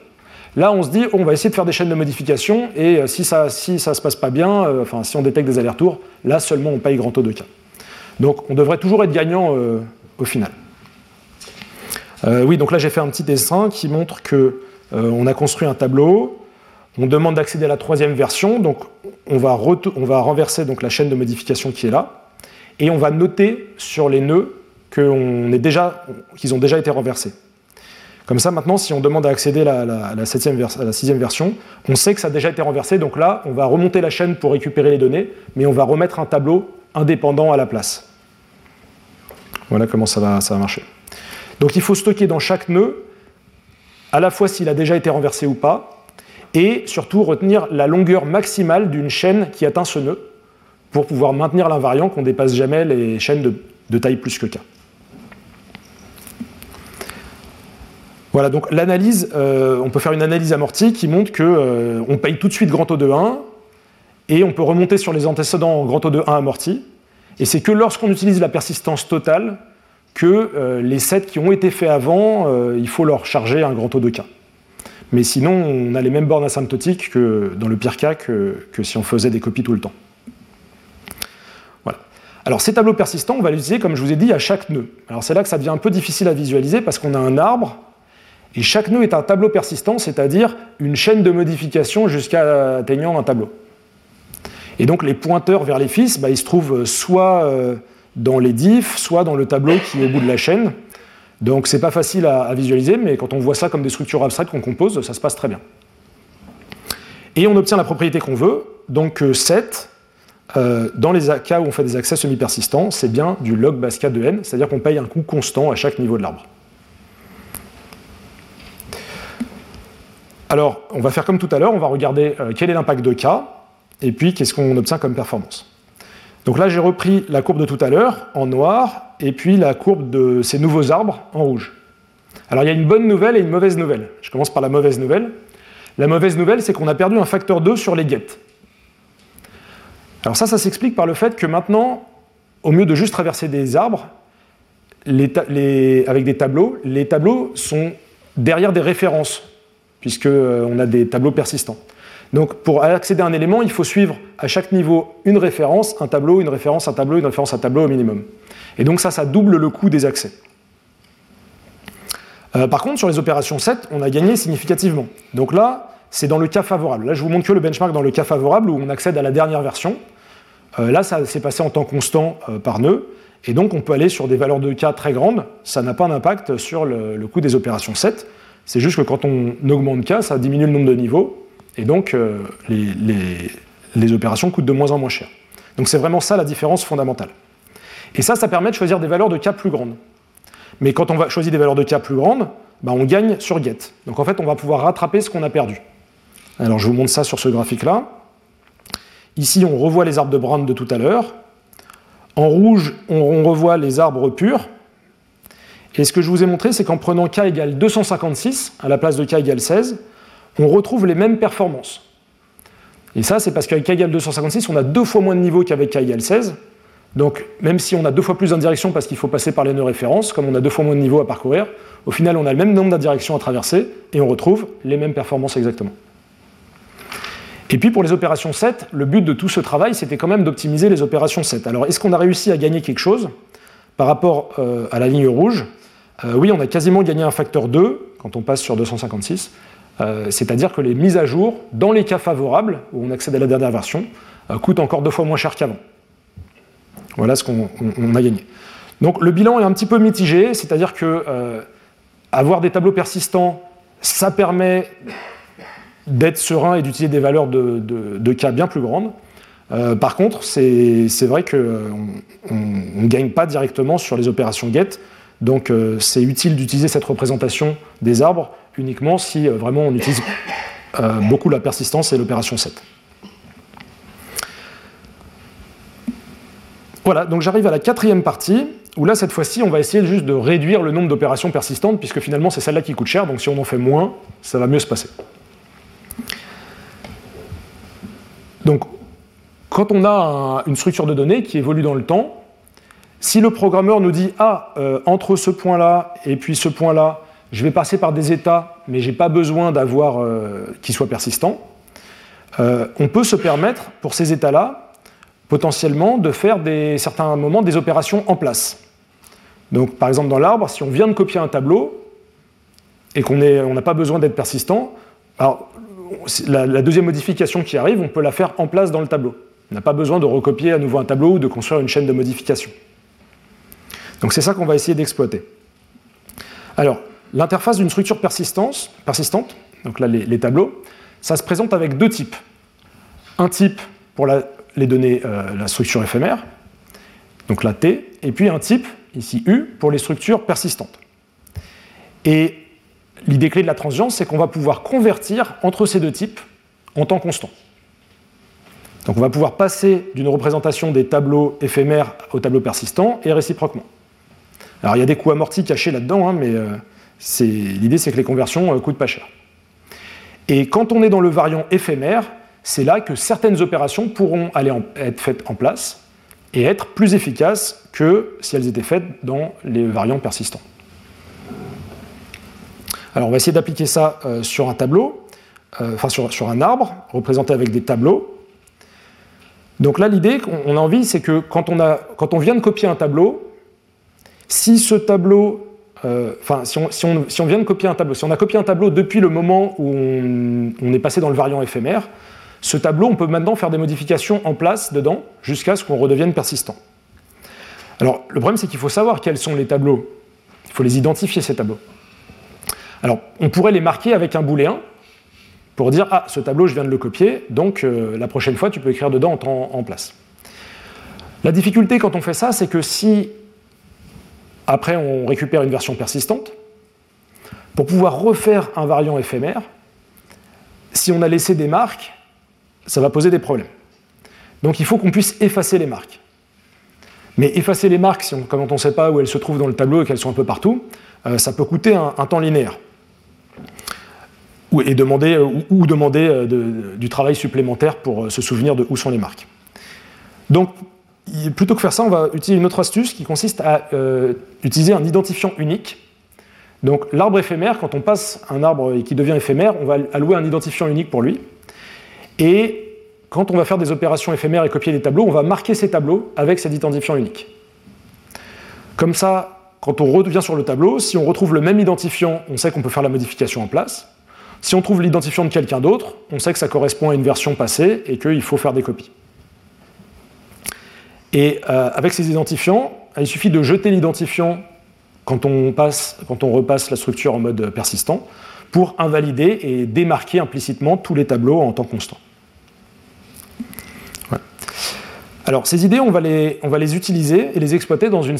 Là, on se dit, on va essayer de faire des chaînes de modification, et euh, si ça si ça se passe pas bien, euh, enfin si on détecte des allers-retours, là seulement on paye grand taux de cas. Donc on devrait toujours être gagnant euh, au final. oui, donc là j'ai fait un petit dessin qui montre que on a construit un tableau, on demande d'accéder à la troisième version, donc on va, on va renverser donc, la chaîne de modification qui est là, et on va noter sur les nœuds qu'ils ont déjà été renversés. Comme ça, maintenant, si on demande à accéder à la, sixième version, on sait que ça a déjà été renversé. Donc là, on va remonter la chaîne pour récupérer les données, mais on va remettre un tableau indépendant à la place. Voilà comment ça va, ça marcher. Donc il faut stocker dans chaque nœud, à la fois s'il a déjà été renversé ou pas, et surtout retenir la longueur maximale d'une chaîne qui atteint ce nœud, pour pouvoir maintenir l'invariant qu'on ne dépasse jamais les chaînes de, taille plus que k. Voilà, donc l'analyse, euh, on peut faire une analyse amortie qui montre qu'on euh, paye tout de suite grand taux de 1 et on peut remonter sur les antécédents grand taux de 1 amorti. Et c'est que lorsqu'on utilise la persistance totale que euh, les sets qui ont été faits avant, il faut leur charger un grand taux de K. Mais sinon, on a les mêmes bornes asymptotiques que dans le pire cas que, que si on faisait des copies tout le temps. Voilà. Alors ces tableaux persistants, on va les utiliser, comme je vous ai dit, à chaque nœud. Alors c'est là que ça devient un peu difficile à visualiser parce qu'on a un arbre et chaque nœud est un tableau persistant, c'est-à-dire une chaîne de modification jusqu'à atteignant un tableau. Et donc les pointeurs vers les fils, bah, ils se trouvent soit euh, dans les diffs, soit dans le tableau qui est au bout de la chaîne. Donc c'est pas facile à, visualiser, mais quand on voit ça comme des structures abstraites qu'on compose, ça se passe très bien. Et on obtient la propriété qu'on veut, donc 7, euh, euh, dans les cas où on fait des accès semi-persistants, c'est bien du log base K de n, c'est-à-dire qu'on paye un coût constant à chaque niveau de l'arbre. Alors, on va faire comme tout à l'heure, on va regarder euh, quel est l'impact de K, et puis qu'est-ce qu'on obtient comme performance? Donc là, j'ai repris la courbe de tout à l'heure en noir, et puis la courbe de ces nouveaux arbres en rouge. Alors il y a une bonne nouvelle et une mauvaise nouvelle. Je commence par la mauvaise nouvelle. La mauvaise nouvelle, c'est qu'on a perdu un facteur 2 sur les get. Alors ça, ça s'explique par le fait que maintenant, au mieux de juste traverser des arbres, avec des tableaux, les tableaux sont derrière des références puisqu'on euh, a des tableaux persistants. Donc pour accéder à un élément, il faut suivre à chaque niveau une référence, un tableau, une référence, un tableau, une référence, un tableau au minimum. Et donc ça, ça double le coût des accès. Euh, par contre, sur les opérations 7, on a gagné significativement. Donc là, c'est dans le cas favorable. Là, je vous montre que le benchmark dans le cas favorable où on accède à la dernière version. Euh, là, ça s'est passé en temps constant par nœud. Et donc, on peut aller sur des valeurs de cas très grandes. Ça n'a pas d'impact sur le, le coût des opérations 7. C'est juste que quand on augmente K, ça diminue le nombre de niveaux, et donc euh, les, opérations coûtent de moins en moins cher. Donc c'est vraiment ça la différence fondamentale. Et ça, ça permet de choisir des valeurs de K plus grandes. Mais quand on va choisir des valeurs de k plus grandes, bah, on gagne sur get. Donc en fait, on va pouvoir rattraper ce qu'on a perdu. Alors je vous montre ça sur ce graphique-là. Ici, on revoit les arbres de Brown de tout à l'heure. En rouge, on revoit les arbres purs. Et ce que je vous ai montré, c'est qu'en prenant k égale 256 à la place de k égale 16, on retrouve les mêmes performances. Et ça, c'est parce qu'avec k égale 256, on a deux fois moins de niveau qu'avec k égale 16. Donc, même si on a deux fois plus d'indirections parce qu'il faut passer par les nœuds références, comme on a deux fois moins de niveau à parcourir, au final, on a le même nombre d'indirections à traverser et on retrouve les mêmes performances exactement. Et puis pour les opérations 7, le but de tout ce travail, c'était quand même d'optimiser les opérations 7. Alors est-ce qu'on a réussi à gagner quelque chose par rapport euh, à la ligne rouge? Euh, Oui, on a quasiment gagné un facteur 2 quand on passe sur 256. Euh, c'est-à-dire que les mises à jour, dans les cas favorables, où on accède à la dernière version, coûtent encore deux fois moins cher qu'avant. Voilà ce qu'on a gagné. Donc le bilan est un petit peu mitigé, c'est-à-dire que avoir des tableaux persistants, ça permet d'être serein et d'utiliser des valeurs de, cas bien plus grandes. Euh, par contre, c'est vrai qu'on ne gagne pas directement sur les opérations get, donc euh, c'est utile d'utiliser cette représentation des arbres uniquement si euh, vraiment on utilise beaucoup la persistance et l'opération 7. Voilà, donc j'arrive à la quatrième partie, où là, cette fois-ci, on va essayer juste de réduire le nombre d'opérations persistantes, puisque finalement, c'est celle-là qui coûte cher, donc si on en fait moins, ça va mieux se passer. Donc, quand on a une structure de données qui évolue dans le temps, si le programmeur nous dit Ah, euh, entre ce point-là et puis ce point-là, je vais passer par des états, mais je n'ai pas besoin d'avoir euh, qu'ils soient persistants, euh, on peut se permettre, pour ces états-là, potentiellement de faire des, certains moments des opérations en place. Donc, par exemple, dans l'arbre, si on vient de copier un tableau et qu'on n'a pas besoin d'être persistant, alors la, deuxième modification qui arrive, on peut la faire en place dans le tableau. On n'a pas besoin de recopier à nouveau un tableau ou de construire une chaîne de modification. Donc c'est ça qu'on va essayer d'exploiter. Alors, l'interface d'une structure persistante, donc là les, tableaux, ça se présente avec deux types. Un type pour les données, euh, la structure éphémère, donc la T, et puis un type, ici U, pour les structures persistantes. Et l'idée clé de la transience, c'est qu'on va pouvoir convertir entre ces deux types en temps constant. Donc on va pouvoir passer d'une représentation des tableaux éphémères aux tableaux persistants et réciproquement. Alors il y a des coûts amortis cachés là-dedans, hein, mais euh, l'idée c'est que les conversions euh, coûtent pas cher. Et quand on est dans le variant éphémère, c'est là que certaines opérations pourront être faites en place et être plus efficaces que si elles étaient faites dans les variants persistants. Alors on va essayer d'appliquer ça euh, sur un tableau, euh, enfin sur, un arbre, représenté avec des tableaux. Donc là, l'idée qu'on a envie, c'est que quand on vient de copier un tableau, si ce tableau, euh, enfin si, on, vient de copier un tableau, si on a copié un tableau depuis le moment où on, est passé dans le variant éphémère, ce tableau, on peut maintenant faire des modifications en place dedans jusqu'à ce qu'on redevienne persistant. Alors le problème, c'est qu'il faut savoir quels sont les tableaux. Il faut les identifier, ces tableaux. Alors, on pourrait les marquer avec un booléen pour dire Ah, ce tableau, je viens de le copier, donc euh, la prochaine fois, tu peux écrire dedans en place. La difficulté quand on fait ça, c'est que si après on récupère une version persistante, pour pouvoir refaire un variant éphémère, si on a laissé des marques, ça va poser des problèmes. Donc il faut qu'on puisse effacer les marques. Mais effacer les marques, si on, quand on ne sait pas où elles se trouvent dans le tableau et qu'elles sont un peu partout, euh, ça peut coûter un temps linéaire ou, et demander, euh, ou, demander euh, du travail supplémentaire pour se souvenir de où sont les marques. Donc, plutôt que faire ça, on va utiliser une autre astuce qui consiste à utiliser un identifiant unique. Donc, l'arbre éphémère, quand on passe un arbre qui devient éphémère, on va allouer un identifiant unique pour lui. Et quand on va faire des opérations éphémères et copier des tableaux, on va marquer ces tableaux avec cet identifiant unique. Comme ça, quand on revient sur le tableau, si on retrouve le même identifiant, on sait qu'on peut faire la modification en place. Si on trouve l'identifiant de quelqu'un d'autre, on sait que ça correspond à une version passée et qu'il faut faire des copies. Et euh, avec ces identifiants, il suffit de jeter l'identifiant quand, on repasse la structure en mode persistant pour invalider et démarquer implicitement tous les tableaux en temps constant. Alors ces idées, on va, les, utiliser et les exploiter dans une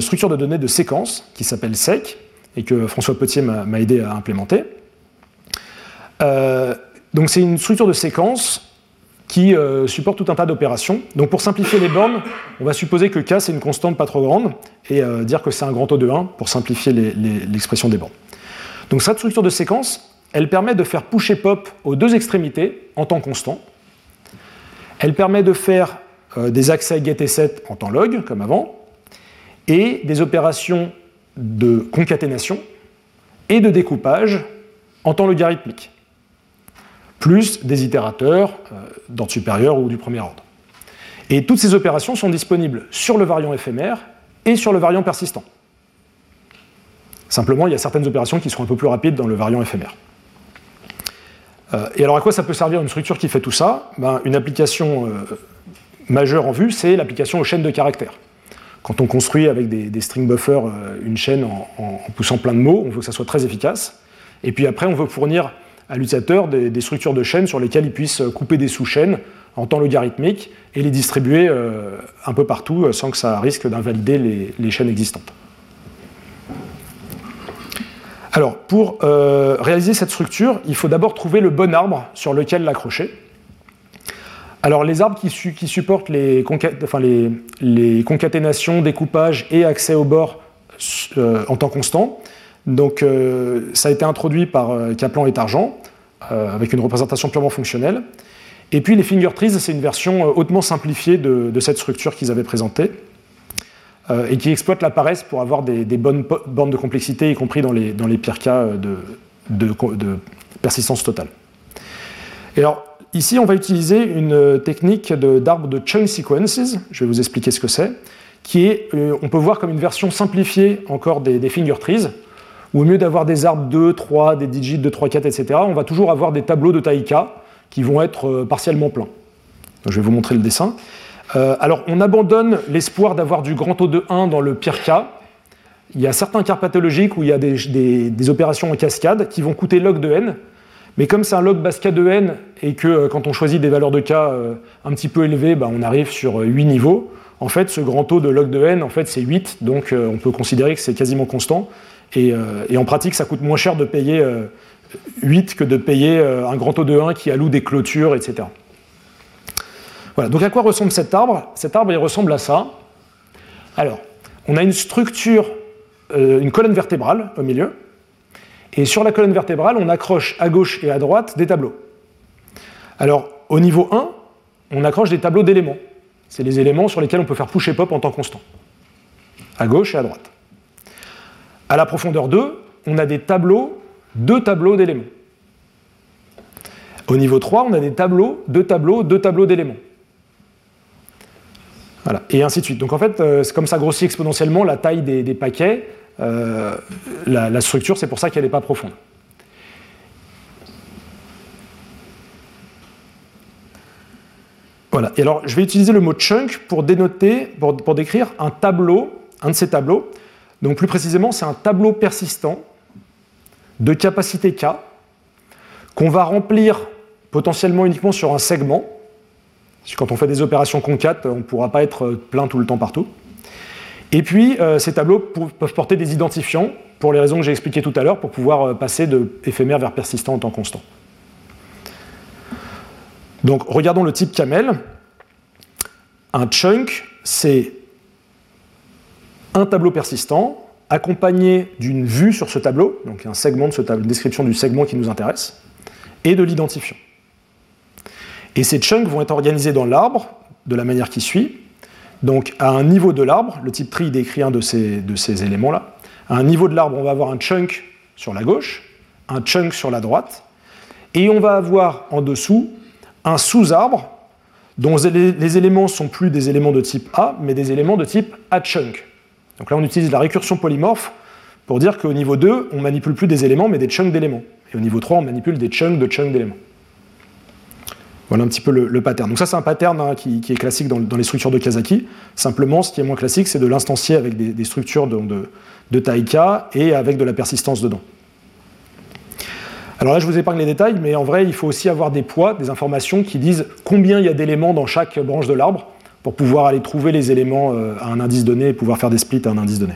structure de données de séquence qui s'appelle SEC et que François Potier m'a aidé à implémenter. Euh, donc c'est une structure de séquence qui euh, supporte tout un tas d'opérations. Donc pour simplifier les bornes, on va supposer que K c'est une constante pas trop grande et euh, dire que c'est un grand O de 1 pour simplifier l'expression des bornes. Donc cette structure de séquence, elle permet de faire push et pop aux deux extrémités en temps constant. Elle permet de faire euh, des accès get et set en temps log, comme avant, et des opérations de concaténation et de découpage en temps logarithmique, plus des itérateurs euh, d'ordre supérieur ou du premier ordre. Et toutes ces opérations sont disponibles sur le variant éphémère et sur le variant persistant. Simplement, il y a certaines opérations qui seront un peu plus rapides dans le variant éphémère. Euh, et alors à quoi ça peut servir une structure qui fait tout ça? Ben, Une application euh, majeure en vue, c'est l'application aux chaînes de caractères. Quand on construit avec des, string buffers une chaîne en, poussant plein de mots, on veut que ça soit très efficace. Et puis après, on veut fournir à l'utilisateur des, structures de chaînes sur lesquelles il puisse couper des sous-chaînes en temps logarithmique et les distribuer un peu partout sans que ça risque d'invalider les chaînes existantes. Alors, pour euh, réaliser cette structure, il faut d'abord trouver le bon arbre sur lequel l'accrocher. Alors, les arbres qui, supportent les, concaténations, découpages et accès au bord euh, en temps constant, donc euh, ça a été introduit par Kaplan et Targent, avec une représentation purement fonctionnelle. Et puis les finger trees, c'est une version hautement simplifiée de cette structure qu'ils avaient présentée. Euh, et qui exploite la paresse pour avoir des, bonnes bornes de complexité, y compris dans les, pires cas euh, de, persistance totale. Et alors, ici, on va utiliser une technique d'arbre de, chunk sequences, je vais vous expliquer ce que c'est, qui est, euh, on peut voir comme une version simplifiée encore des, finger trees, au mieux d'avoir des arbres 2, 3, des digits de 3, 4, etc., on va toujours avoir des tableaux de taille K qui vont être partiellement pleins. je vais vous montrer le dessin. Euh, alors, on abandonne l'espoir d'avoir du grand O de 1 dans le pire cas. Il y a certains cas pathologiques où il y a des, opérations en cascade qui vont coûter log de n. Mais comme c'est un log base K de n et que euh, quand on choisit des valeurs de K euh, un petit peu élevées, bah, on arrive sur 8 niveaux, en fait, ce grand O de log de n, en fait, c'est 8, donc on peut considérer que c'est quasiment constant. Et, et, en pratique, ça coûte moins cher de payer 8 que de payer un grand O de 1 qui alloue des clôtures, etc. Voilà, donc à quoi ressemble cet arbre? Cet arbre, il ressemble à ça. Alors, on a une structure, euh, une colonne vertébrale au milieu, et sur la colonne vertébrale, on accroche à gauche et à droite des tableaux. Alors, au niveau 1, on accroche des tableaux d'éléments. C'est les éléments sur lesquels on peut faire push et pop en temps constant, à gauche et à droite. À la profondeur 2, on a des tableaux, deux tableaux d'éléments. Au niveau 3, on a des tableaux, deux tableaux, deux tableaux d'éléments. Et ainsi de suite. Donc en fait, euh, comme ça grossit exponentiellement la taille des, paquets, euh, la, structure, c'est pour ça qu'elle n'est pas profonde. Voilà. Et alors, je vais utiliser le mot chunk pour dénoter, pour décrire un tableau, un de ces tableaux. Donc plus précisément, c'est un tableau persistant de capacité K qu'on va remplir potentiellement uniquement sur un segment quand on fait des opérations concat, on ne pourra pas être plein tout le temps partout. Et puis, euh, ces tableaux peuvent porter des identifiants, pour les raisons que j'ai expliquées tout à l'heure, pour pouvoir euh, passer de éphémère vers persistant en temps constant. Donc, regardons le type camel. Un chunk, c'est un tableau persistant accompagné d'une vue sur ce tableau, donc un segment de ce tableau, une description du segment qui nous intéresse, et de l'identifiant. Et ces chunks vont être organisés dans l'arbre de la manière qui suit. Donc à un niveau de l'arbre, le type tree décrit un de ces, de ces éléments-là. À un niveau de l'arbre, on va avoir un chunk sur la gauche, un chunk sur la droite, et on va avoir en dessous un sous-arbre dont les éléments sont plus des éléments de type A, mais des éléments de type A-chunk. Donc là, on utilise la récursion polymorphe pour dire qu'au niveau 2, on manipule plus des éléments, mais des chunks d'éléments. Et au niveau 3, on manipule des chunks de chunks d'éléments. Voilà un petit peu le, pattern. Donc ça, c'est un pattern hein, qui, est classique dans, les structures de Kazaki. Simplement, ce qui est moins classique, c'est de l'instancier avec des, structures de, de, taille K et avec de la persistance dedans. Alors là, je vous épargne les détails, mais en vrai, il faut aussi avoir des poids, des informations qui disent combien il y a d'éléments dans chaque branche de l'arbre pour pouvoir aller trouver les éléments euh, à un indice donné et pouvoir faire des splits à un indice donné.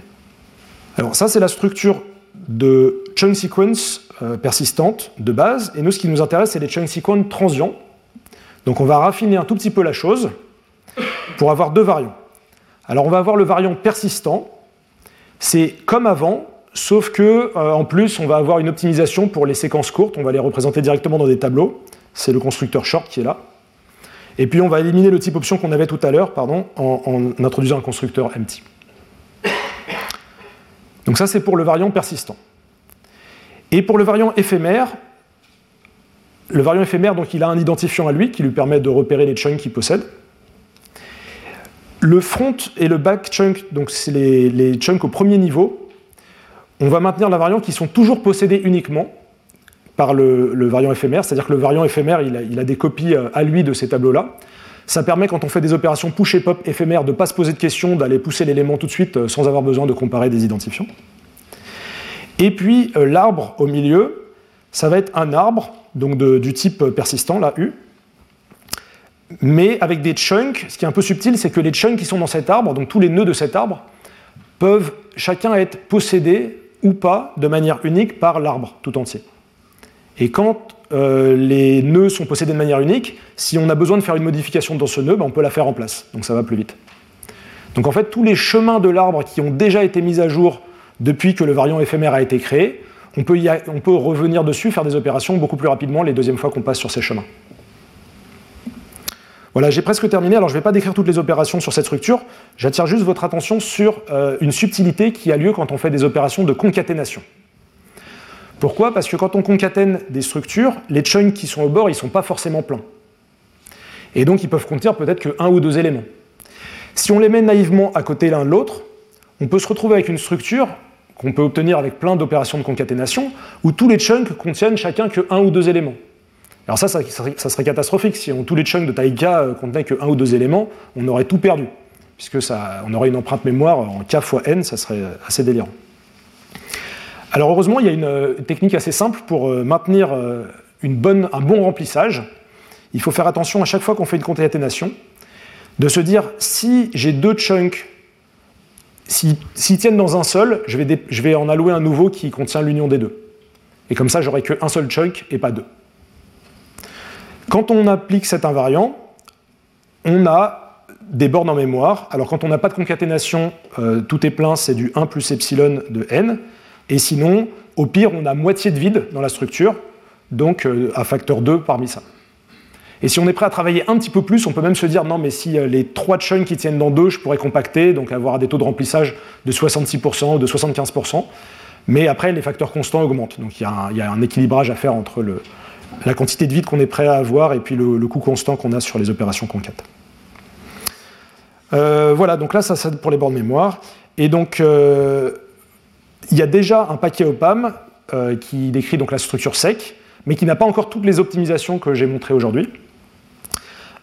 Alors ça, c'est la structure de chunk sequence euh, persistante de base, et nous, ce qui nous intéresse, c'est les chunk sequence transients. Donc on va raffiner un tout petit peu la chose pour avoir deux variants. Alors on va avoir le variant persistant, c'est comme avant, sauf que euh, en plus on va avoir une optimisation pour les séquences courtes, on va les représenter directement dans des tableaux. C'est le constructeur short qui est là. Et puis on va éliminer le type option qu'on avait tout à l'heure, en, introduisant un constructeur empty. Donc ça c'est pour le variant persistant. Et pour le variant éphémère, le variant éphémère, donc il a un identifiant à lui qui lui permet de repérer les chunks qu'il possède. Le front et le back chunk, donc c'est les, chunks au premier niveau, on va maintenir la variante qui sont toujours possédés uniquement par le, variant éphémère, c'est-à-dire que le variant éphémère, il a, des copies euh, à lui de ces tableaux-là. Ça permet, quand on fait des opérations push et pop éphémères, de ne pas se poser de questions, d'aller pousser l'élément tout de suite euh, sans avoir besoin de comparer des identifiants. Et puis euh, l'arbre au milieu, ça va être un arbre donc du type persistant, là, U, mais avec des chunks, ce qui est un peu subtil, c'est que les chunks qui sont dans cet arbre, donc tous les nœuds de cet arbre, peuvent chacun être possédés ou pas de manière unique par l'arbre tout entier. Et quand euh, les nœuds sont possédés de manière unique, si on a besoin de faire une modification dans ce nœud, ben, on peut la faire en place, donc ça va plus vite. Donc en fait, tous les chemins de l'arbre qui ont déjà été mis à jour depuis que le variant éphémère a été créé, on peut, revenir dessus, faire des opérations beaucoup plus rapidement les deuxièmes fois qu'on passe sur ces chemins. Voilà, j'ai presque terminé. Alors, je ne vais pas décrire toutes les opérations sur cette structure. J'attire juste votre attention sur euh, une subtilité qui a lieu quand on fait des opérations de concaténation. Pourquoi? Parce que quand on concatène des structures, les chunks qui sont au bord, ils ne sont pas forcément pleins. Et donc, ils peuvent contenir peut-être qu'un ou deux éléments. Si on les met naïvement à côté l'un de l'autre, on peut se retrouver avec une structure qu'on peut obtenir avec plein d'opérations de concaténation, où tous les chunks contiennent chacun que un ou deux éléments. Alors ça, ça, serait, catastrophique. Si tous les chunks de taille K euh, contenaient que un ou deux éléments, on aurait tout perdu. Puisque on aurait une empreinte mémoire en K fois N, ça serait assez délirant. Alors heureusement, il y a une, euh, technique assez simple pour euh, maintenir une bonne, un bon remplissage. Il faut faire attention à chaque fois qu'on fait une concaténation, de se dire si j'ai deux chunks, s'ils tiennent dans un seul, je vais, en allouer un nouveau qui contient l'union des deux. Et comme ça, j'aurai qu'un seul chunk et pas deux. Quand on applique cet invariant, on a des bornes en mémoire. Alors quand on n'a pas de concaténation, euh, tout est plein, c'est du 1 plus epsilon de n. Et sinon, au pire, on a moitié de vide dans la structure, donc euh, à facteur 2 parmi ça. Et si on est prêt à travailler un petit peu plus, on peut même se dire non, mais si euh, les trois chunks qui tiennent dans deux, je pourrais compacter, donc avoir des taux de remplissage de 66% ou de 75%. Mais après, les facteurs constants augmentent. Donc il y, a un équilibrage à faire entre la quantité de vide qu'on est prêt à avoir et puis le, coût constant qu'on a sur les opérations concat. Euh, voilà, donc là, ça c'est pour les bornes mémoire. Et donc, il y a déjà un paquet OPAM euh, qui décrit donc la structure sec, mais qui n'a pas encore toutes les optimisations que j'ai montrées aujourd'hui.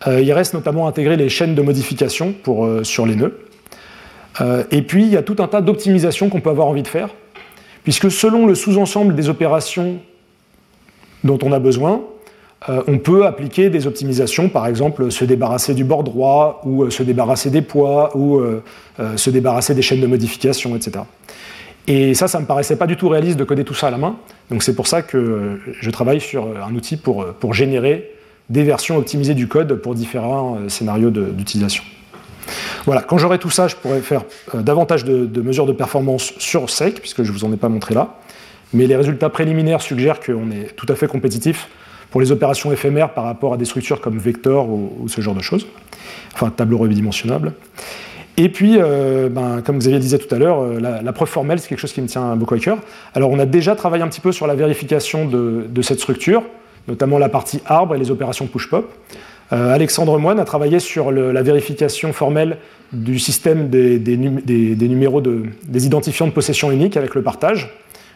il reste notamment intégrer les chaînes de modification pour, sur les nœuds. et puis, il y a tout un tas d'optimisations qu'on peut avoir envie de faire, puisque selon le sous-ensemble des opérations dont on a besoin, euh, on peut appliquer des optimisations, par exemple se débarrasser du bord droit, ou euh, se débarrasser des poids, ou euh, se débarrasser des chaînes de modification, etc. Et ça, ça ne me paraissait pas du tout réaliste de coder tout ça à la main. Donc c'est pour ça que je travaille sur un outil pour, pour générer des versions optimisées du code pour différents scénarios d'utilisation. Voilà, quand j'aurai tout ça, je pourrai faire davantage de, mesures de performance sur SEC, puisque je ne vous en ai pas montré là mais les résultats préliminaires suggèrent qu'on est tout à fait compétitif pour les opérations éphémères par rapport à des structures comme vector ou, ce genre de choses, enfin tableau redimensionnable. Et puis, euh, ben, comme Xavier disait tout à l'heure, euh, la, preuve formelle, c'est quelque chose qui me tient beaucoup à cœur. Alors, on a déjà travaillé un petit peu sur la vérification de, cette structure, notamment la partie arbre et les opérations push-pop. Euh, Alexandre Moine a travaillé sur la vérification formelle du système des, numéros des identifiants de possession unique avec le partage.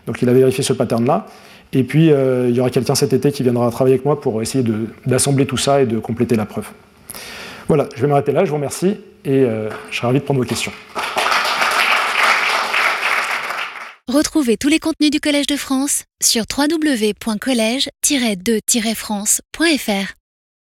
Donc il a vérifié ce pattern-là. Et puis euh, il y aura quelqu'un cet été qui viendra travailler avec moi pour essayer d'assembler tout ça et de compléter la preuve. Voilà, je vais m'arrêter là, je vous remercie et euh, je serai ravi de prendre vos questions. Retrouvez tous les contenus du Collège de France sur www.colège-2-france.fr.